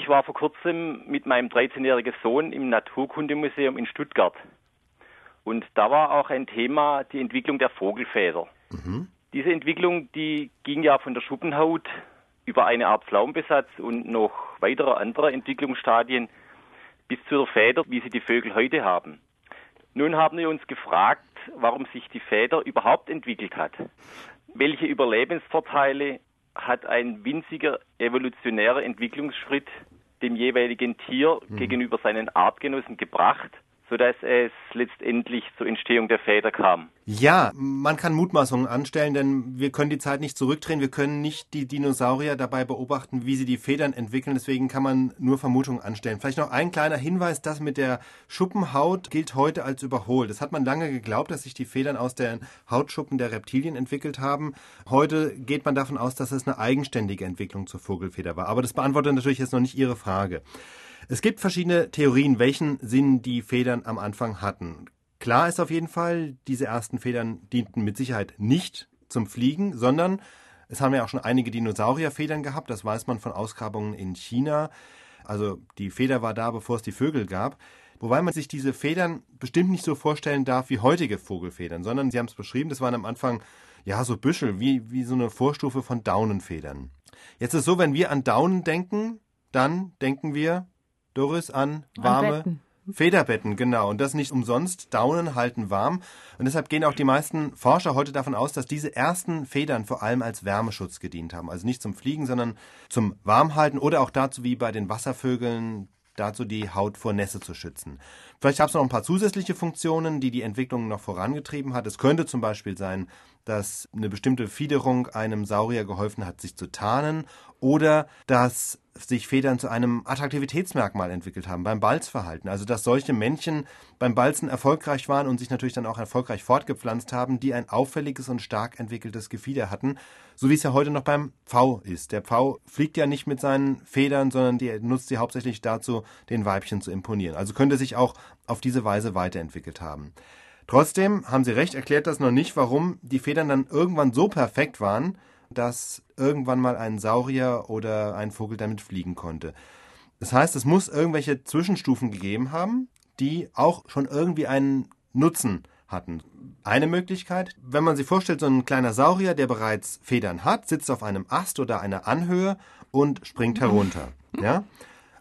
Ich war vor kurzem mit meinem 13-jährigen Sohn im Naturkundemuseum in Stuttgart. Und da war auch ein Thema die Entwicklung der Vogelfeder. Mhm. Diese Entwicklung, die ging ja von der Schuppenhaut über eine Art Pflaumenbesatz und noch weitere andere Entwicklungsstadien bis zu der Feder, wie sie die Vögel heute haben. Nun haben wir uns gefragt, warum sich die Feder überhaupt entwickelt hat. Welche Überlebensvorteile hat ein winziger evolutionärer Entwicklungsschritt dem jeweiligen Tier mhm. gegenüber seinen Artgenossen gebracht? Sodass es letztendlich zur Entstehung der Feder kam. Ja, man kann Mutmaßungen anstellen, denn wir können die Zeit nicht zurückdrehen. Wir können nicht die Dinosaurier dabei beobachten, wie sie die Federn entwickeln. Deswegen kann man nur Vermutungen anstellen. Vielleicht noch ein kleiner Hinweis, das mit der Schuppenhaut gilt heute als überholt. Das hat man lange geglaubt, dass sich die Federn aus den Hautschuppen der Reptilien entwickelt haben. Heute geht man davon aus, dass es eine eigenständige Entwicklung zur Vogelfeder war. Aber das beantwortet natürlich jetzt noch nicht Ihre Frage. Es gibt verschiedene Theorien, welchen Sinn die Federn am Anfang hatten. Klar ist auf jeden Fall, diese ersten Federn dienten mit Sicherheit nicht zum Fliegen, sondern es haben ja auch schon einige Dinosaurierfedern gehabt, das weiß man von Ausgrabungen in China. Also die Feder war da, bevor es die Vögel gab. Wobei man sich diese Federn bestimmt nicht so vorstellen darf wie heutige Vogelfedern, sondern Sie haben es beschrieben, das waren am Anfang ja so Büschel, wie, wie so eine Vorstufe von Daunenfedern. Jetzt ist es so, wenn wir an Daunen denken, dann denken wir Doris, an warme an Federbetten, genau. Und das nicht umsonst. Daunen halten warm. Und deshalb gehen auch die meisten Forscher heute davon aus, dass diese ersten Federn vor allem als Wärmeschutz gedient haben. Also nicht zum Fliegen, sondern zum Warmhalten oder auch dazu wie bei den Wasservögeln dazu die Haut vor Nässe zu schützen. Vielleicht gab es noch ein paar zusätzliche Funktionen, die die Entwicklung noch vorangetrieben hat. Es könnte zum Beispiel sein, dass eine bestimmte Fiederung einem Saurier geholfen hat, sich zu tarnen oder dass sich Federn zu einem Attraktivitätsmerkmal entwickelt haben beim Balzverhalten. Also dass solche Männchen beim Balzen erfolgreich waren und sich natürlich dann auch erfolgreich fortgepflanzt haben, die ein auffälliges und stark entwickeltes Gefieder hatten, so wie es ja heute noch beim Pfau ist. Der Pfau fliegt ja nicht mit seinen Federn, sondern die nutzt sie hauptsächlich dazu, den Weibchen zu imponieren. Also könnte sich auch auf diese Weise weiterentwickelt haben. Trotzdem haben Sie recht, erklärt das noch nicht, warum die Federn dann irgendwann so perfekt waren, dass irgendwann mal ein Saurier oder ein Vogel damit fliegen konnte. Das heißt, es muss irgendwelche Zwischenstufen gegeben haben, die auch schon irgendwie einen Nutzen hatten. Eine Möglichkeit, wenn man sich vorstellt, so ein kleiner Saurier, der bereits Federn hat, sitzt auf einem Ast oder einer Anhöhe und springt herunter. Ja?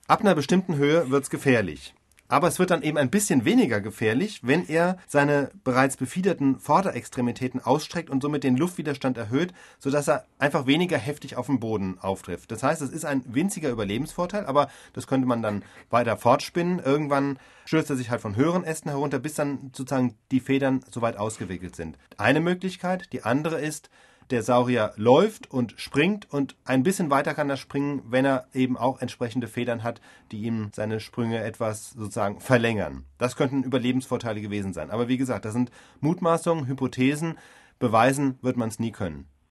Ab einer bestimmten Höhe wird es gefährlich. Aber es wird dann eben ein bisschen weniger gefährlich, wenn er seine bereits befiederten Vorderextremitäten ausstreckt und somit den Luftwiderstand erhöht, sodass er einfach weniger heftig auf dem Boden auftrifft. Das heißt, es ist ein winziger Überlebensvorteil, aber das könnte man dann weiter fortspinnen. Irgendwann stürzt er sich halt von höheren Ästen herunter, bis dann sozusagen die Federn soweit ausgewickelt sind. Eine Möglichkeit. Die andere ist, der Saurier läuft und springt und ein bisschen weiter kann er springen, wenn er eben auch entsprechende Federn hat, die ihm seine Sprünge etwas sozusagen verlängern. Das könnten Überlebensvorteile gewesen sein. Aber wie gesagt, das sind Mutmaßungen, Hypothesen. Beweisen wird man es nie können.